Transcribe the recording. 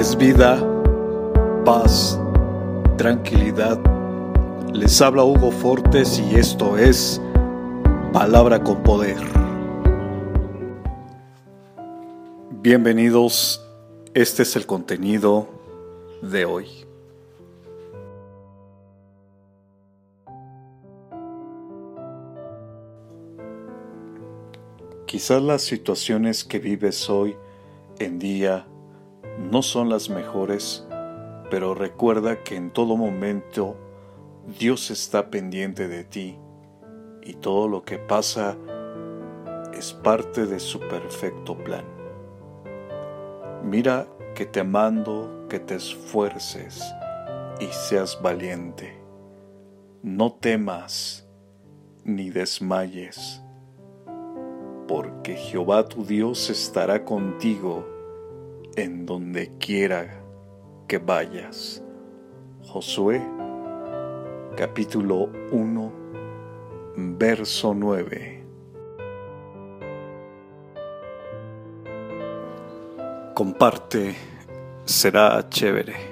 es vida, paz, tranquilidad. Les habla Hugo Fortes y esto es Palabra con Poder. Bienvenidos, este es el contenido de hoy. Quizás las situaciones que vives hoy en día no son las mejores, pero recuerda que en todo momento Dios está pendiente de ti y todo lo que pasa es parte de su perfecto plan. Mira que te mando que te esfuerces y seas valiente. No temas ni desmayes, porque Jehová tu Dios estará contigo en donde quiera que vayas. Josué capítulo 1 verso 9. Comparte, será chévere.